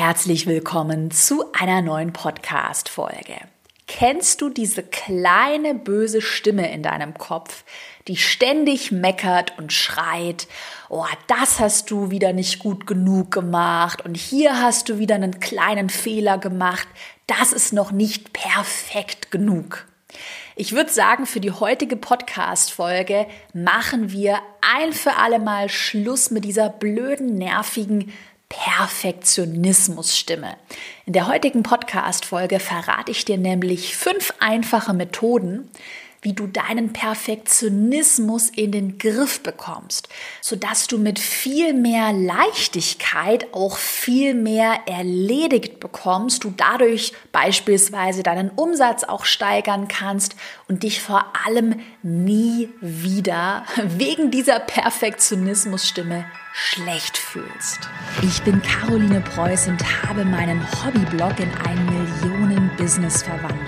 Herzlich willkommen zu einer neuen Podcast-Folge. Kennst du diese kleine böse Stimme in deinem Kopf, die ständig meckert und schreit, oh, das hast du wieder nicht gut genug gemacht und hier hast du wieder einen kleinen Fehler gemacht, das ist noch nicht perfekt genug. Ich würde sagen, für die heutige Podcast-Folge machen wir ein für alle Mal Schluss mit dieser blöden, nervigen Perfektionismusstimme. In der heutigen Podcast-Folge verrate ich dir nämlich fünf einfache Methoden, wie du deinen Perfektionismus in den Griff bekommst, sodass du mit viel mehr Leichtigkeit auch viel mehr erledigt bekommst, du dadurch beispielsweise deinen Umsatz auch steigern kannst und dich vor allem nie wieder wegen dieser Perfektionismusstimme schlecht fühlst. Ich bin Caroline Preuß und habe meinen Hobbyblog in ein Millionen-Business verwandelt.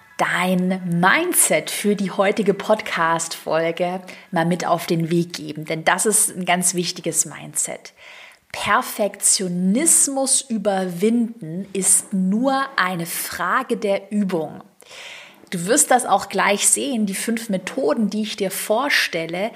dein Mindset für die heutige Podcast-Folge mal mit auf den Weg geben, denn das ist ein ganz wichtiges Mindset. Perfektionismus überwinden ist nur eine Frage der Übung. Du wirst das auch gleich sehen, die fünf Methoden, die ich dir vorstelle,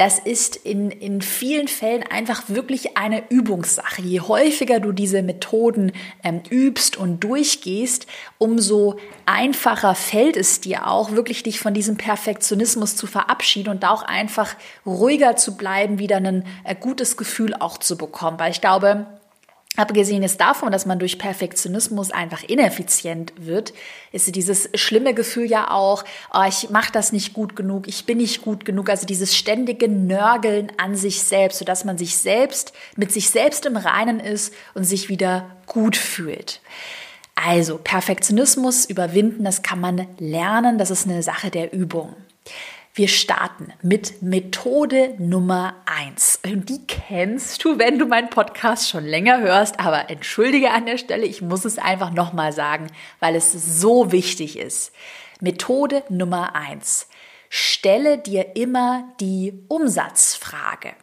das ist in, in vielen Fällen einfach wirklich eine Übungssache. Je häufiger du diese Methoden ähm, übst und durchgehst, umso einfacher fällt es dir auch, wirklich dich von diesem Perfektionismus zu verabschieden und auch einfach ruhiger zu bleiben, wieder ein äh, gutes Gefühl auch zu bekommen. Weil ich glaube, Abgesehen ist davon, dass man durch Perfektionismus einfach ineffizient wird, ist dieses schlimme Gefühl ja auch, oh, ich mache das nicht gut genug, ich bin nicht gut genug, also dieses ständige Nörgeln an sich selbst, sodass man sich selbst mit sich selbst im Reinen ist und sich wieder gut fühlt. Also Perfektionismus überwinden, das kann man lernen, das ist eine Sache der Übung. Wir starten mit Methode Nummer eins. Und die kennst du, wenn du meinen Podcast schon länger hörst. Aber entschuldige an der Stelle, ich muss es einfach nochmal sagen, weil es so wichtig ist. Methode Nummer eins. Stelle dir immer die Umsatzfrage.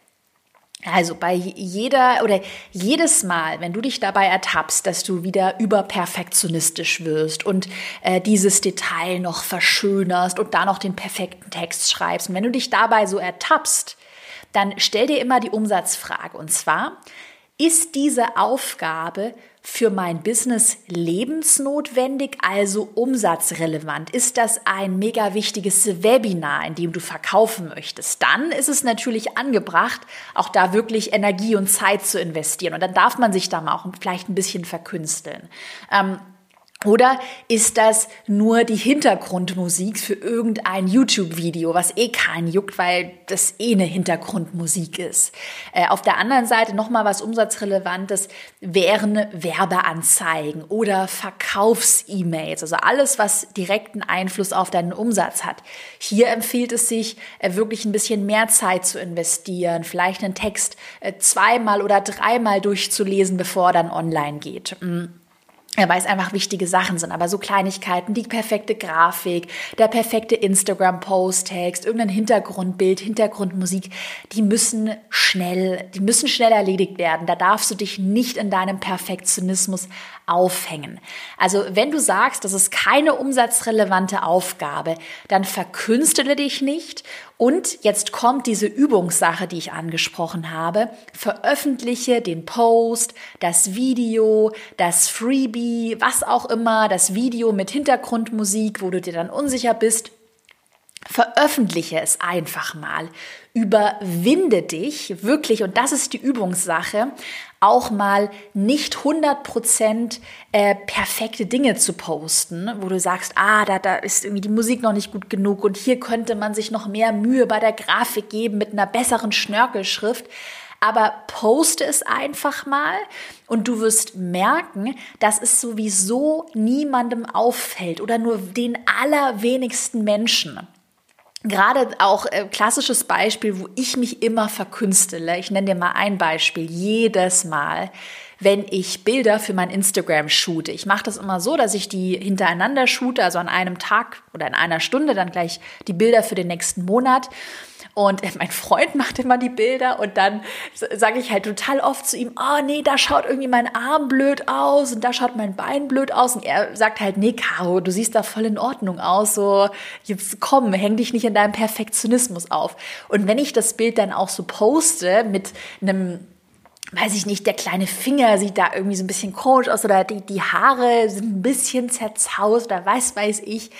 Also bei jeder oder jedes Mal, wenn du dich dabei ertappst, dass du wieder überperfektionistisch wirst und äh, dieses Detail noch verschönerst und da noch den perfekten Text schreibst, und wenn du dich dabei so ertappst, dann stell dir immer die Umsatzfrage. Und zwar, ist diese Aufgabe für mein Business lebensnotwendig, also umsatzrelevant? Ist das ein mega wichtiges Webinar, in dem du verkaufen möchtest? Dann ist es natürlich angebracht, auch da wirklich Energie und Zeit zu investieren. Und dann darf man sich da mal auch vielleicht ein bisschen verkünsteln. Ähm, oder ist das nur die Hintergrundmusik für irgendein YouTube-Video, was eh keinen juckt, weil das eh eine Hintergrundmusik ist? Äh, auf der anderen Seite nochmal was Umsatzrelevantes wären Werbeanzeigen oder Verkaufs-E-Mails, also alles, was direkten Einfluss auf deinen Umsatz hat. Hier empfiehlt es sich, äh, wirklich ein bisschen mehr Zeit zu investieren, vielleicht einen Text äh, zweimal oder dreimal durchzulesen, bevor er dann online geht. Mhm weil es einfach wichtige Sachen sind. Aber so Kleinigkeiten, die perfekte Grafik, der perfekte Instagram-Post-Text, irgendein Hintergrundbild, Hintergrundmusik, die müssen schnell, die müssen schnell erledigt werden. Da darfst du dich nicht in deinem Perfektionismus aufhängen. Also wenn du sagst, das ist keine umsatzrelevante Aufgabe, dann verkünstele dich nicht und jetzt kommt diese Übungssache, die ich angesprochen habe. Veröffentliche den Post, das Video, das Freebie, was auch immer, das Video mit Hintergrundmusik, wo du dir dann unsicher bist. Veröffentliche es einfach mal. Überwinde dich wirklich, und das ist die Übungssache, auch mal nicht 100% äh, perfekte Dinge zu posten, wo du sagst, ah, da, da ist irgendwie die Musik noch nicht gut genug und hier könnte man sich noch mehr Mühe bei der Grafik geben mit einer besseren Schnörkelschrift. Aber poste es einfach mal und du wirst merken, dass es sowieso niemandem auffällt oder nur den allerwenigsten Menschen. Gerade auch äh, klassisches Beispiel, wo ich mich immer verkünstele. Ich nenne dir mal ein Beispiel. Jedes Mal, wenn ich Bilder für mein Instagram shoote. Ich mache das immer so, dass ich die hintereinander shoote, also an einem Tag oder in einer Stunde dann gleich die Bilder für den nächsten Monat. Und mein Freund macht immer die Bilder und dann sage ich halt total oft zu ihm, oh nee, da schaut irgendwie mein Arm blöd aus und da schaut mein Bein blöd aus. Und er sagt halt, nee, Caro, du siehst da voll in Ordnung aus. So, jetzt komm, häng dich nicht in deinem Perfektionismus auf. Und wenn ich das Bild dann auch so poste mit einem weiß ich nicht, der kleine Finger sieht da irgendwie so ein bisschen komisch aus oder die, die Haare sind ein bisschen zerzaust oder weiß, weiß ich,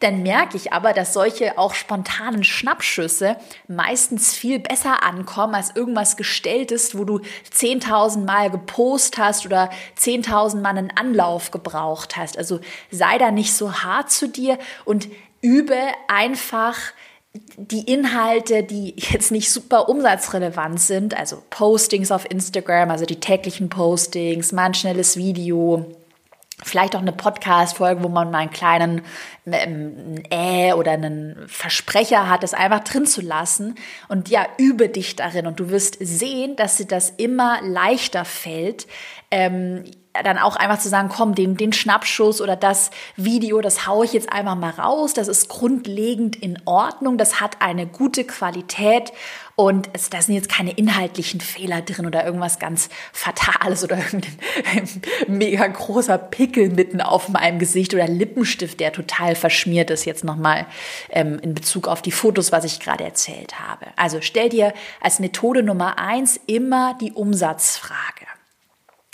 dann merke ich aber, dass solche auch spontanen Schnappschüsse meistens viel besser ankommen als irgendwas Gestelltes, wo du 10.000 Mal gepost hast oder 10.000 Mal einen Anlauf gebraucht hast. Also sei da nicht so hart zu dir und übe einfach die Inhalte, die jetzt nicht super umsatzrelevant sind, also Postings auf Instagram, also die täglichen Postings, mal ein schnelles Video, vielleicht auch eine Podcast-Folge, wo man mal einen kleinen ähm, Äh oder einen Versprecher hat, das einfach drin zu lassen. Und ja, übe dich darin und du wirst sehen, dass dir das immer leichter fällt, ähm, dann auch einfach zu sagen, komm, den, den Schnappschuss oder das Video, das haue ich jetzt einfach mal raus. Das ist grundlegend in Ordnung. Das hat eine gute Qualität und es, da sind jetzt keine inhaltlichen Fehler drin oder irgendwas ganz Fatales oder irgendein mega großer Pickel mitten auf meinem Gesicht oder Lippenstift, der total verschmiert ist, jetzt nochmal ähm, in Bezug auf die Fotos, was ich gerade erzählt habe. Also stell dir als Methode Nummer eins immer die Umsatzfrage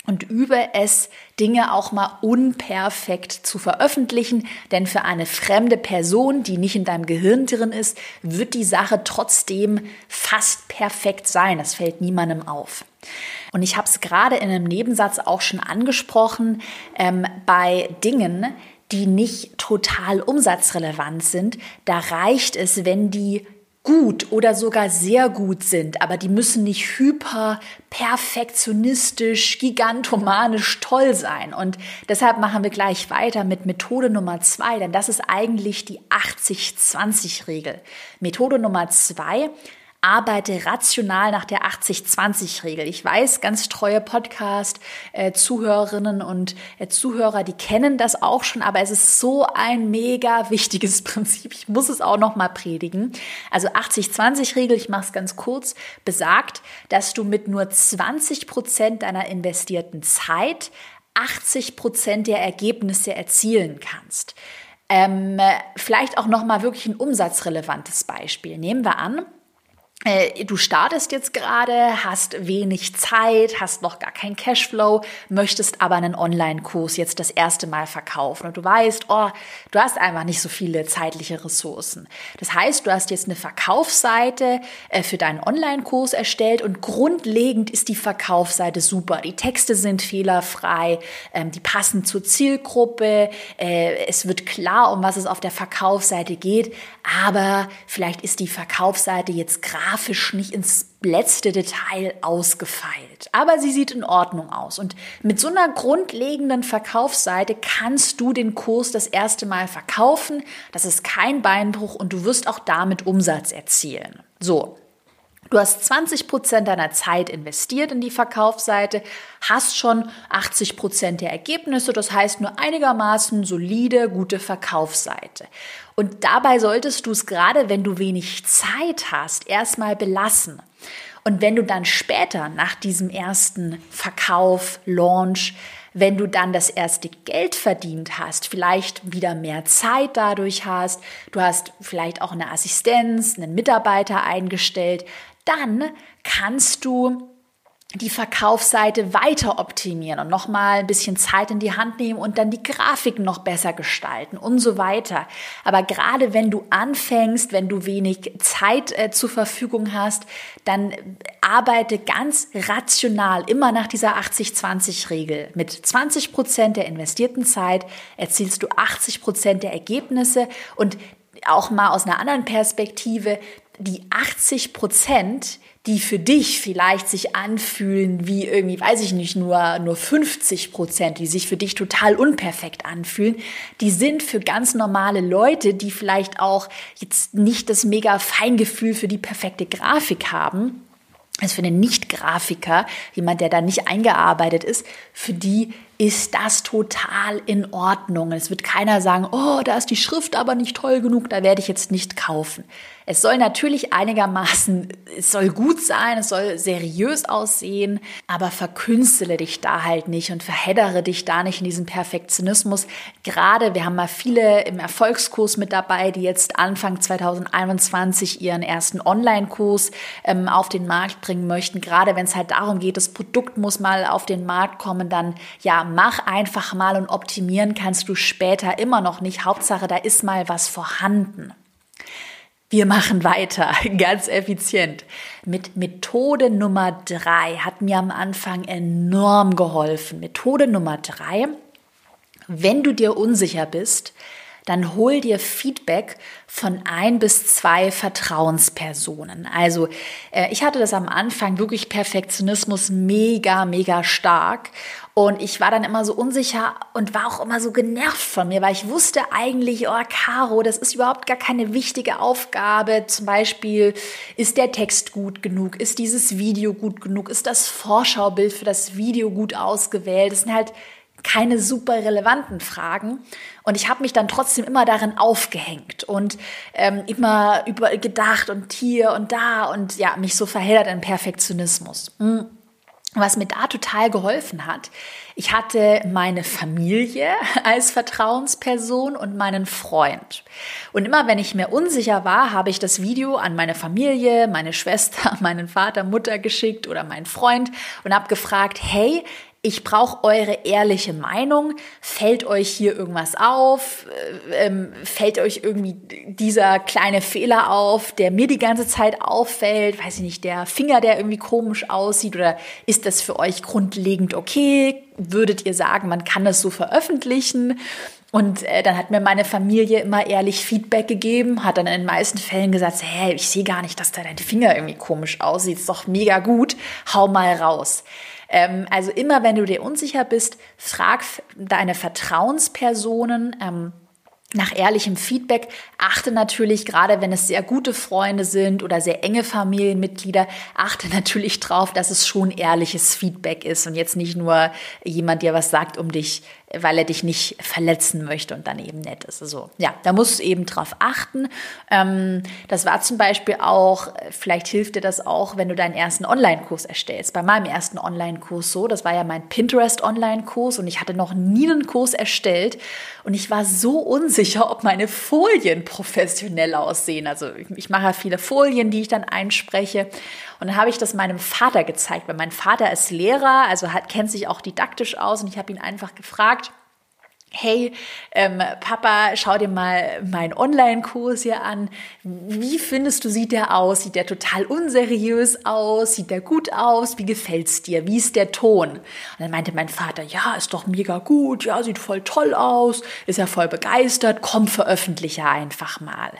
und übe es, Dinge auch mal unperfekt zu veröffentlichen, denn für eine fremde Person, die nicht in deinem Gehirn drin ist, wird die Sache trotzdem fast perfekt sein. Das fällt niemandem auf. Und ich habe es gerade in einem Nebensatz auch schon angesprochen, ähm, bei Dingen, die nicht total umsatzrelevant sind, da reicht es, wenn die gut oder sogar sehr gut sind, aber die müssen nicht hyper perfektionistisch, gigantomanisch toll sein. Und deshalb machen wir gleich weiter mit Methode Nummer zwei, denn das ist eigentlich die 80-20-Regel. Methode Nummer zwei arbeite rational nach der 80-20-Regel. Ich weiß, ganz treue Podcast-Zuhörerinnen und äh, Zuhörer, die kennen das auch schon, aber es ist so ein mega wichtiges Prinzip. Ich muss es auch noch mal predigen. Also 80-20-Regel, ich mache es ganz kurz, besagt, dass du mit nur 20 Prozent deiner investierten Zeit 80 Prozent der Ergebnisse erzielen kannst. Ähm, vielleicht auch noch mal wirklich ein umsatzrelevantes Beispiel. Nehmen wir an, äh, du startest jetzt gerade, hast wenig Zeit, hast noch gar keinen Cashflow, möchtest aber einen Online-Kurs jetzt das erste Mal verkaufen und du weißt, oh, du hast einfach nicht so viele zeitliche Ressourcen. Das heißt, du hast jetzt eine Verkaufsseite äh, für deinen Online-Kurs erstellt und grundlegend ist die Verkaufsseite super. Die Texte sind fehlerfrei, ähm, die passen zur Zielgruppe, äh, es wird klar, um was es auf der Verkaufsseite geht, aber vielleicht ist die Verkaufsseite jetzt gerade grafisch nicht ins letzte Detail ausgefeilt. Aber sie sieht in Ordnung aus. Und mit so einer grundlegenden Verkaufsseite kannst du den Kurs das erste Mal verkaufen. Das ist kein Beinbruch und du wirst auch damit Umsatz erzielen. So. Du hast 20 Prozent deiner Zeit investiert in die Verkaufsseite, hast schon 80 Prozent der Ergebnisse, das heißt nur einigermaßen solide, gute Verkaufsseite. Und dabei solltest du es gerade, wenn du wenig Zeit hast, erstmal belassen. Und wenn du dann später nach diesem ersten Verkauf, Launch, wenn du dann das erste Geld verdient hast, vielleicht wieder mehr Zeit dadurch hast, du hast vielleicht auch eine Assistenz, einen Mitarbeiter eingestellt, dann kannst du die Verkaufsseite weiter optimieren und nochmal ein bisschen Zeit in die Hand nehmen und dann die Grafiken noch besser gestalten und so weiter. Aber gerade wenn du anfängst, wenn du wenig Zeit äh, zur Verfügung hast, dann arbeite ganz rational immer nach dieser 80-20-Regel. Mit 20 Prozent der investierten Zeit erzielst du 80 Prozent der Ergebnisse und auch mal aus einer anderen Perspektive, die 80 Prozent, die für dich vielleicht sich anfühlen wie irgendwie, weiß ich nicht, nur, nur 50 Prozent, die sich für dich total unperfekt anfühlen, die sind für ganz normale Leute, die vielleicht auch jetzt nicht das mega Feingefühl für die perfekte Grafik haben, also für einen Nicht-Grafiker, jemand, der da nicht eingearbeitet ist, für die ist das total in Ordnung. Es wird keiner sagen, oh, da ist die Schrift aber nicht toll genug, da werde ich jetzt nicht kaufen. Es soll natürlich einigermaßen, es soll gut sein, es soll seriös aussehen, aber verkünstele dich da halt nicht und verheddere dich da nicht in diesem Perfektionismus. Gerade, wir haben mal viele im Erfolgskurs mit dabei, die jetzt Anfang 2021 ihren ersten Online-Kurs ähm, auf den Markt bringen möchten. Gerade wenn es halt darum geht, das Produkt muss mal auf den Markt kommen, dann ja, mach einfach mal und optimieren kannst du später immer noch nicht. Hauptsache, da ist mal was vorhanden. Wir machen weiter, ganz effizient. Mit Methode Nummer drei hat mir am Anfang enorm geholfen. Methode Nummer drei, wenn du dir unsicher bist, dann hol dir Feedback von ein bis zwei Vertrauenspersonen. Also äh, ich hatte das am Anfang wirklich Perfektionismus mega, mega stark. Und ich war dann immer so unsicher und war auch immer so genervt von mir, weil ich wusste eigentlich, oh, Caro, das ist überhaupt gar keine wichtige Aufgabe. Zum Beispiel, ist der Text gut genug? Ist dieses Video gut genug? Ist das Vorschaubild für das Video gut ausgewählt? Das sind halt keine super relevanten Fragen. Und ich habe mich dann trotzdem immer darin aufgehängt und ähm, immer über gedacht und hier und da und ja, mich so verheddert in Perfektionismus. Hm. Was mir da total geholfen hat, ich hatte meine Familie als Vertrauensperson und meinen Freund. Und immer wenn ich mir unsicher war, habe ich das Video an meine Familie, meine Schwester, meinen Vater, Mutter geschickt oder meinen Freund und habe gefragt, hey, ich brauche eure ehrliche Meinung. Fällt euch hier irgendwas auf? Äh, ähm, fällt euch irgendwie dieser kleine Fehler auf, der mir die ganze Zeit auffällt? Weiß ich nicht, der Finger, der irgendwie komisch aussieht? Oder ist das für euch grundlegend okay? Würdet ihr sagen, man kann das so veröffentlichen? Und äh, dann hat mir meine Familie immer ehrlich Feedback gegeben, hat dann in den meisten Fällen gesagt, hey, ich sehe gar nicht, dass da dein Finger irgendwie komisch aussieht, ist doch mega gut, hau mal raus. Ähm, also immer, wenn du dir unsicher bist, frag deine Vertrauenspersonen. Ähm, nach ehrlichem Feedback achte natürlich, gerade wenn es sehr gute Freunde sind oder sehr enge Familienmitglieder, achte natürlich drauf, dass es schon ehrliches Feedback ist und jetzt nicht nur jemand dir was sagt, um dich weil er dich nicht verletzen möchte und dann eben nett ist. Also ja, da musst du eben drauf achten. Ähm, das war zum Beispiel auch, vielleicht hilft dir das auch, wenn du deinen ersten Online-Kurs erstellst. Bei meinem ersten Online-Kurs so, das war ja mein Pinterest-Online-Kurs und ich hatte noch nie einen Kurs erstellt und ich war so unsicher, ob meine Folien professionell aussehen. Also ich, ich mache ja viele Folien, die ich dann einspreche und dann habe ich das meinem Vater gezeigt, weil mein Vater ist Lehrer, also hat, kennt sich auch didaktisch aus und ich habe ihn einfach gefragt, hey, ähm, Papa, schau dir mal meinen Online-Kurs hier an. Wie findest du, sieht der aus? Sieht der total unseriös aus? Sieht der gut aus? Wie gefällt's dir? Wie ist der Ton? Und dann meinte mein Vater, ja, ist doch mega gut, ja, sieht voll toll aus, ist ja voll begeistert, komm, veröffentliche einfach mal.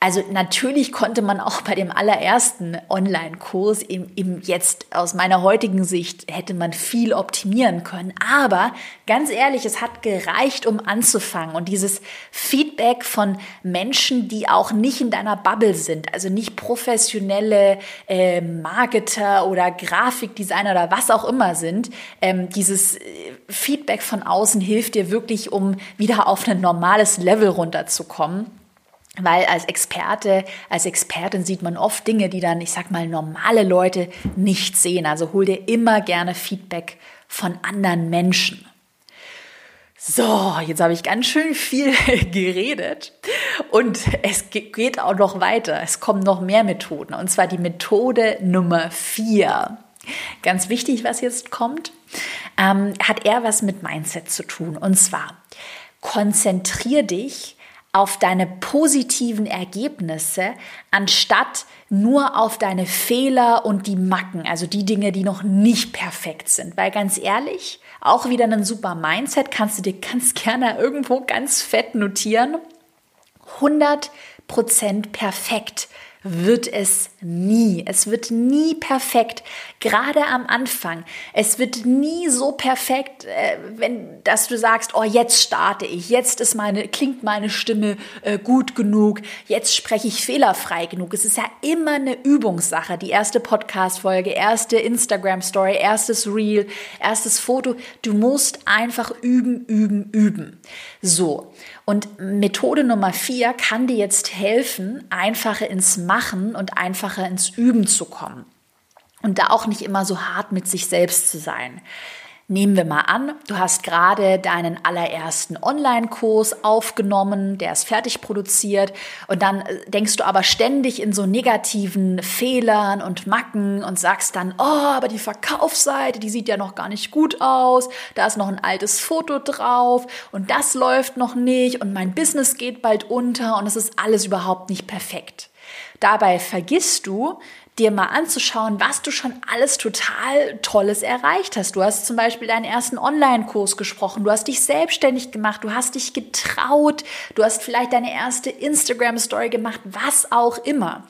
Also natürlich konnte man auch bei dem allerersten Online-Kurs im, im jetzt aus meiner heutigen Sicht hätte man viel optimieren können. Aber ganz ehrlich, es hat gereicht, um anzufangen. Und dieses Feedback von Menschen, die auch nicht in deiner Bubble sind, also nicht professionelle äh, Marketer oder Grafikdesigner oder was auch immer sind, ähm, dieses äh, Feedback von außen hilft dir wirklich, um wieder auf ein normales Level runterzukommen. Weil als Experte, als Expertin sieht man oft Dinge, die dann, ich sag mal, normale Leute nicht sehen. Also hol dir immer gerne Feedback von anderen Menschen. So, jetzt habe ich ganz schön viel geredet und es geht auch noch weiter. Es kommen noch mehr Methoden und zwar die Methode Nummer vier. Ganz wichtig, was jetzt kommt, ähm, hat eher was mit Mindset zu tun und zwar konzentrier dich auf deine positiven Ergebnisse, anstatt nur auf deine Fehler und die Macken, also die Dinge, die noch nicht perfekt sind. Weil ganz ehrlich, auch wieder ein super Mindset, kannst du dir ganz gerne irgendwo ganz fett notieren. 100% perfekt wird es nie. Es wird nie perfekt. Gerade am Anfang. Es wird nie so perfekt, äh, wenn, dass du sagst, oh, jetzt starte ich. Jetzt ist meine, klingt meine Stimme äh, gut genug. Jetzt spreche ich fehlerfrei genug. Es ist ja immer eine Übungssache. Die erste Podcast-Folge, erste Instagram-Story, erstes Reel, erstes Foto. Du musst einfach üben, üben, üben. So. Und Methode Nummer vier kann dir jetzt helfen, einfacher ins Machen und einfacher ins Üben zu kommen. Und da auch nicht immer so hart mit sich selbst zu sein. Nehmen wir mal an, du hast gerade deinen allerersten Online-Kurs aufgenommen, der ist fertig produziert und dann äh, denkst du aber ständig in so negativen Fehlern und Macken und sagst dann, oh, aber die Verkaufsseite, die sieht ja noch gar nicht gut aus, da ist noch ein altes Foto drauf und das läuft noch nicht und mein Business geht bald unter und es ist alles überhaupt nicht perfekt. Dabei vergisst du, dir mal anzuschauen, was du schon alles total Tolles erreicht hast. Du hast zum Beispiel deinen ersten Online-Kurs gesprochen, du hast dich selbstständig gemacht, du hast dich getraut, du hast vielleicht deine erste Instagram-Story gemacht, was auch immer.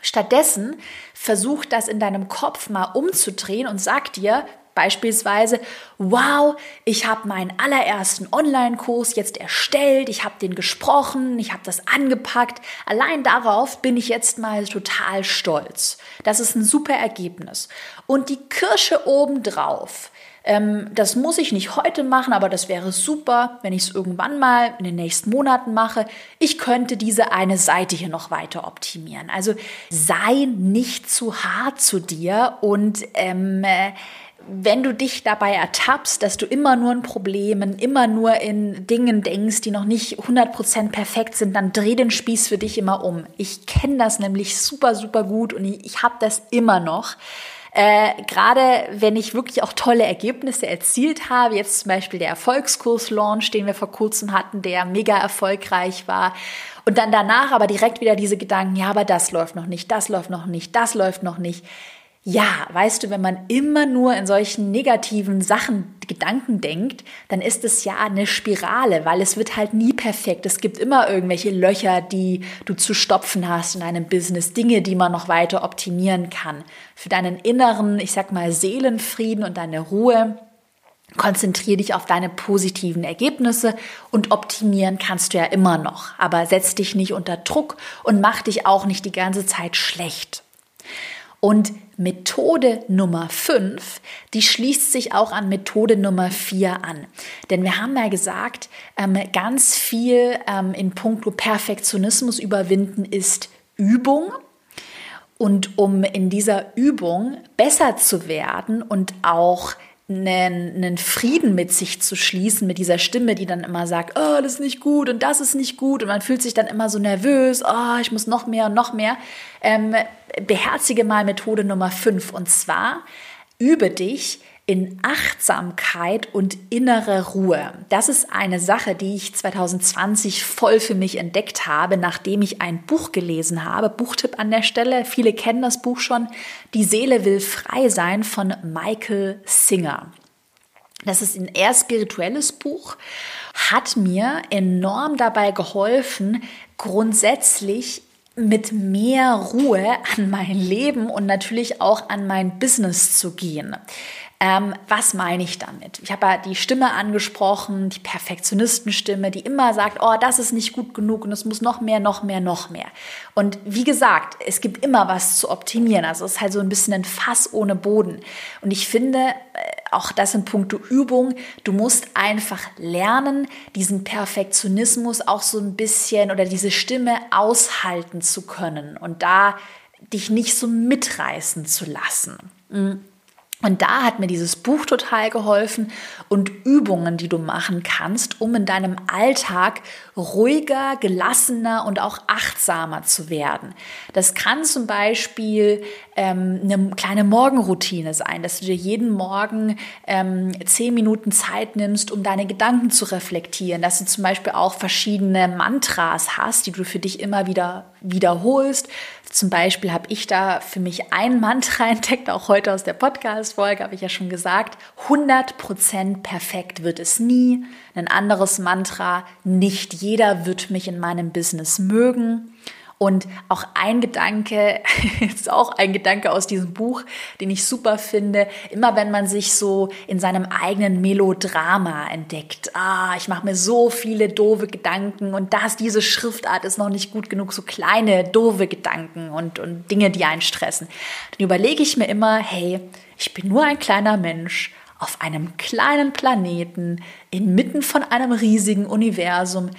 Stattdessen versuch das in deinem Kopf mal umzudrehen und sag dir, Beispielsweise, wow, ich habe meinen allerersten Online-Kurs jetzt erstellt, ich habe den gesprochen, ich habe das angepackt. Allein darauf bin ich jetzt mal total stolz. Das ist ein super Ergebnis. Und die Kirsche obendrauf, ähm, das muss ich nicht heute machen, aber das wäre super, wenn ich es irgendwann mal in den nächsten Monaten mache. Ich könnte diese eine Seite hier noch weiter optimieren. Also sei nicht zu hart zu dir und ähm, äh, wenn du dich dabei ertappst, dass du immer nur in Problemen, immer nur in Dingen denkst, die noch nicht 100% perfekt sind, dann dreh den Spieß für dich immer um. Ich kenne das nämlich super, super gut und ich, ich habe das immer noch. Äh, Gerade wenn ich wirklich auch tolle Ergebnisse erzielt habe, jetzt zum Beispiel der Erfolgskurs-Launch, den wir vor kurzem hatten, der mega erfolgreich war. Und dann danach aber direkt wieder diese Gedanken, ja, aber das läuft noch nicht, das läuft noch nicht, das läuft noch nicht ja, weißt du, wenn man immer nur in solchen negativen Sachen Gedanken denkt, dann ist es ja eine Spirale, weil es wird halt nie perfekt. Es gibt immer irgendwelche Löcher, die du zu stopfen hast in einem Business, Dinge, die man noch weiter optimieren kann. Für deinen inneren, ich sag mal, Seelenfrieden und deine Ruhe Konzentriere dich auf deine positiven Ergebnisse und optimieren kannst du ja immer noch. Aber setz dich nicht unter Druck und mach dich auch nicht die ganze Zeit schlecht. Und Methode Nummer 5, die schließt sich auch an Methode Nummer 4 an. Denn wir haben ja gesagt, ähm, ganz viel ähm, in puncto Perfektionismus überwinden ist Übung. Und um in dieser Übung besser zu werden und auch einen, Frieden mit sich zu schließen, mit dieser Stimme, die dann immer sagt, oh, das ist nicht gut und das ist nicht gut. Und man fühlt sich dann immer so nervös, oh, ich muss noch mehr und noch mehr, ähm, beherzige mal Methode Nummer 5 und zwar übe dich in Achtsamkeit und innere Ruhe. Das ist eine Sache, die ich 2020 voll für mich entdeckt habe, nachdem ich ein Buch gelesen habe. Buchtipp an der Stelle. Viele kennen das Buch schon. Die Seele will frei sein von Michael Singer. Das ist ein eher spirituelles Buch, hat mir enorm dabei geholfen, grundsätzlich mit mehr Ruhe an mein Leben und natürlich auch an mein Business zu gehen. Ähm, was meine ich damit? Ich habe ja die Stimme angesprochen, die Perfektionistenstimme, die immer sagt, oh, das ist nicht gut genug und es muss noch mehr, noch mehr, noch mehr. Und wie gesagt, es gibt immer was zu optimieren. Also es ist halt so ein bisschen ein Fass ohne Boden. Und ich finde, äh, auch das in puncto Übung, du musst einfach lernen, diesen Perfektionismus auch so ein bisschen oder diese Stimme aushalten zu können und da dich nicht so mitreißen zu lassen. Mhm. Und da hat mir dieses Buch total geholfen und Übungen, die du machen kannst, um in deinem Alltag ruhiger, gelassener und auch achtsamer zu werden. Das kann zum Beispiel ähm, eine kleine Morgenroutine sein, dass du dir jeden Morgen ähm, zehn Minuten Zeit nimmst, um deine Gedanken zu reflektieren, dass du zum Beispiel auch verschiedene Mantras hast, die du für dich immer wieder wiederholst. Zum Beispiel habe ich da für mich ein Mantra entdeckt, auch heute aus der Podcast-Folge habe ich ja schon gesagt, 100% perfekt wird es nie. Ein anderes Mantra, nicht jeder wird mich in meinem Business mögen. Und auch ein Gedanke, ist auch ein Gedanke aus diesem Buch, den ich super finde, immer wenn man sich so in seinem eigenen Melodrama entdeckt, ah, ich mache mir so viele doofe Gedanken und das, diese Schriftart ist noch nicht gut genug, so kleine, doofe Gedanken und, und Dinge, die einen stressen, dann überlege ich mir immer, hey, ich bin nur ein kleiner Mensch auf einem kleinen Planeten inmitten von einem riesigen Universum.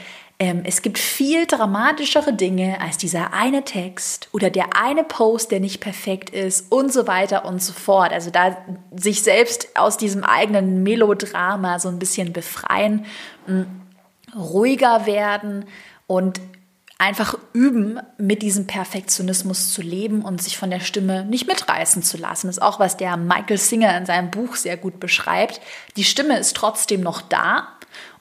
Ähm, es gibt viel dramatischere Dinge als dieser eine Text oder der eine Post, der nicht perfekt ist und so weiter und so fort. Also da sich selbst aus diesem eigenen Melodrama so ein bisschen befreien, ruhiger werden und einfach üben, mit diesem Perfektionismus zu leben und sich von der Stimme nicht mitreißen zu lassen. Das ist auch, was der Michael Singer in seinem Buch sehr gut beschreibt. Die Stimme ist trotzdem noch da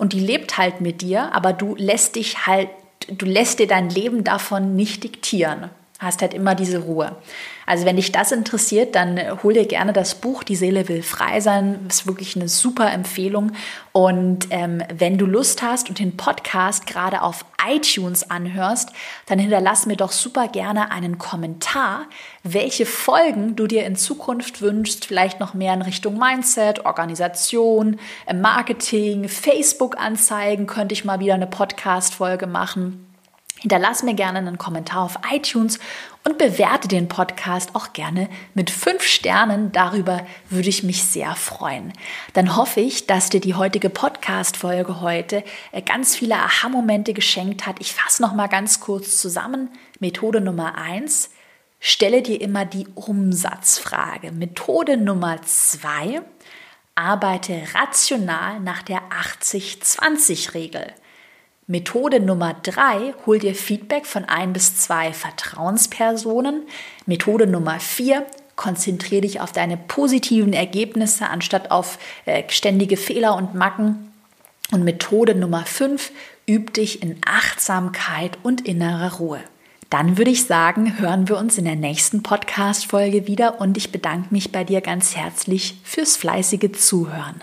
und die lebt halt mit dir, aber du lässt dich halt, du lässt dir dein Leben davon nicht diktieren. Hast halt immer diese Ruhe. Also wenn dich das interessiert, dann hol dir gerne das Buch Die Seele will frei sein. Ist wirklich eine super Empfehlung. Und ähm, wenn du Lust hast und den Podcast gerade auf iTunes anhörst, dann hinterlass mir doch super gerne einen Kommentar, welche Folgen du dir in Zukunft wünschst. Vielleicht noch mehr in Richtung Mindset, Organisation, äh, Marketing, Facebook-Anzeigen könnte ich mal wieder eine Podcast-Folge machen. Hinterlass mir gerne einen Kommentar auf iTunes und bewerte den Podcast auch gerne mit fünf Sternen. Darüber würde ich mich sehr freuen. Dann hoffe ich, dass dir die heutige Podcast-Folge heute äh, ganz viele Aha-Momente geschenkt hat. Ich fasse noch mal ganz kurz zusammen. Methode Nummer eins: Stelle dir immer die Umsatzfrage. Methode Nummer zwei: Arbeite rational nach der 80-20-Regel. Methode Nummer drei, hol dir Feedback von ein bis zwei Vertrauenspersonen. Methode Nummer vier, konzentriere dich auf deine positiven Ergebnisse anstatt auf äh, ständige Fehler und Macken. Und Methode Nummer fünf, üb dich in Achtsamkeit und innerer Ruhe. Dann würde ich sagen, hören wir uns in der nächsten Podcast-Folge wieder und ich bedanke mich bei dir ganz herzlich fürs fleißige Zuhören.